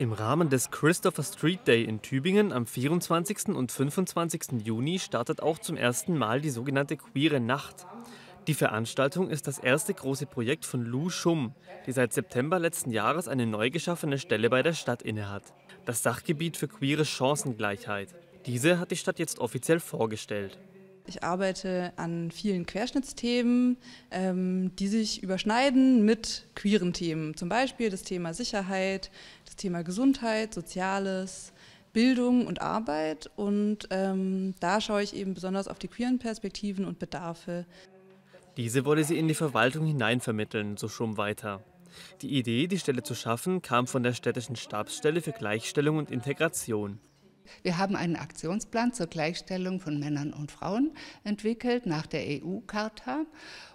Im Rahmen des Christopher Street Day in Tübingen am 24. und 25. Juni startet auch zum ersten Mal die sogenannte Queere Nacht. Die Veranstaltung ist das erste große Projekt von Lou Schumm, die seit September letzten Jahres eine neu geschaffene Stelle bei der Stadt innehat. Das Sachgebiet für queere Chancengleichheit. Diese hat die Stadt jetzt offiziell vorgestellt. Ich arbeite an vielen Querschnittsthemen, ähm, die sich überschneiden mit queeren Themen. Zum Beispiel das Thema Sicherheit, das Thema Gesundheit, Soziales, Bildung und Arbeit. Und ähm, da schaue ich eben besonders auf die queeren Perspektiven und Bedarfe. Diese wolle sie in die Verwaltung hineinvermitteln, so Schum weiter. Die Idee, die Stelle zu schaffen, kam von der städtischen Stabsstelle für Gleichstellung und Integration. Wir haben einen Aktionsplan zur Gleichstellung von Männern und Frauen entwickelt nach der EU-Charta.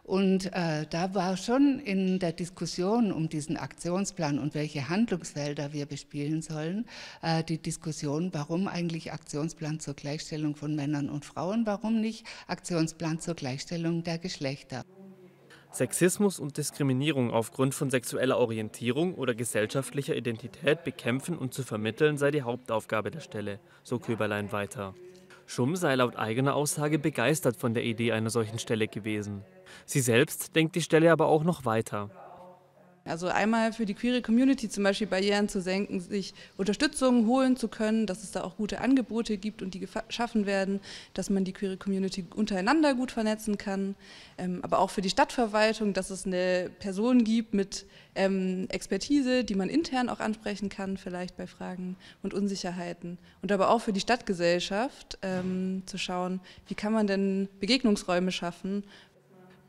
Und äh, da war schon in der Diskussion um diesen Aktionsplan und welche Handlungsfelder wir bespielen sollen, äh, die Diskussion, warum eigentlich Aktionsplan zur Gleichstellung von Männern und Frauen, warum nicht Aktionsplan zur Gleichstellung der Geschlechter. Sexismus und Diskriminierung aufgrund von sexueller Orientierung oder gesellschaftlicher Identität bekämpfen und zu vermitteln sei die Hauptaufgabe der Stelle, so Köberlein weiter. Schumm sei laut eigener Aussage begeistert von der Idee einer solchen Stelle gewesen. Sie selbst denkt die Stelle aber auch noch weiter. Also einmal für die queere Community zum Beispiel Barrieren zu senken, sich Unterstützung holen zu können, dass es da auch gute Angebote gibt und die geschaffen werden, dass man die queere Community untereinander gut vernetzen kann, ähm, aber auch für die Stadtverwaltung, dass es eine Person gibt mit ähm, Expertise, die man intern auch ansprechen kann, vielleicht bei Fragen und Unsicherheiten. Und aber auch für die Stadtgesellschaft ähm, zu schauen, wie kann man denn Begegnungsräume schaffen.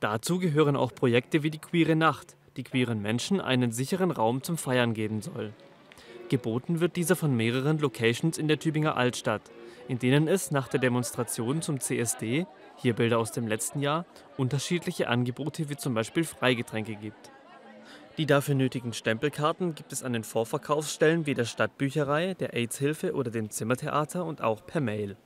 Dazu gehören auch Projekte wie die Queere Nacht die queeren Menschen einen sicheren Raum zum Feiern geben soll. Geboten wird dieser von mehreren Locations in der Tübinger Altstadt, in denen es nach der Demonstration zum CSD, hier Bilder aus dem letzten Jahr, unterschiedliche Angebote wie zum Beispiel Freigetränke gibt. Die dafür nötigen Stempelkarten gibt es an den Vorverkaufsstellen wie der Stadtbücherei, der AIDS-Hilfe oder dem Zimmertheater und auch per Mail.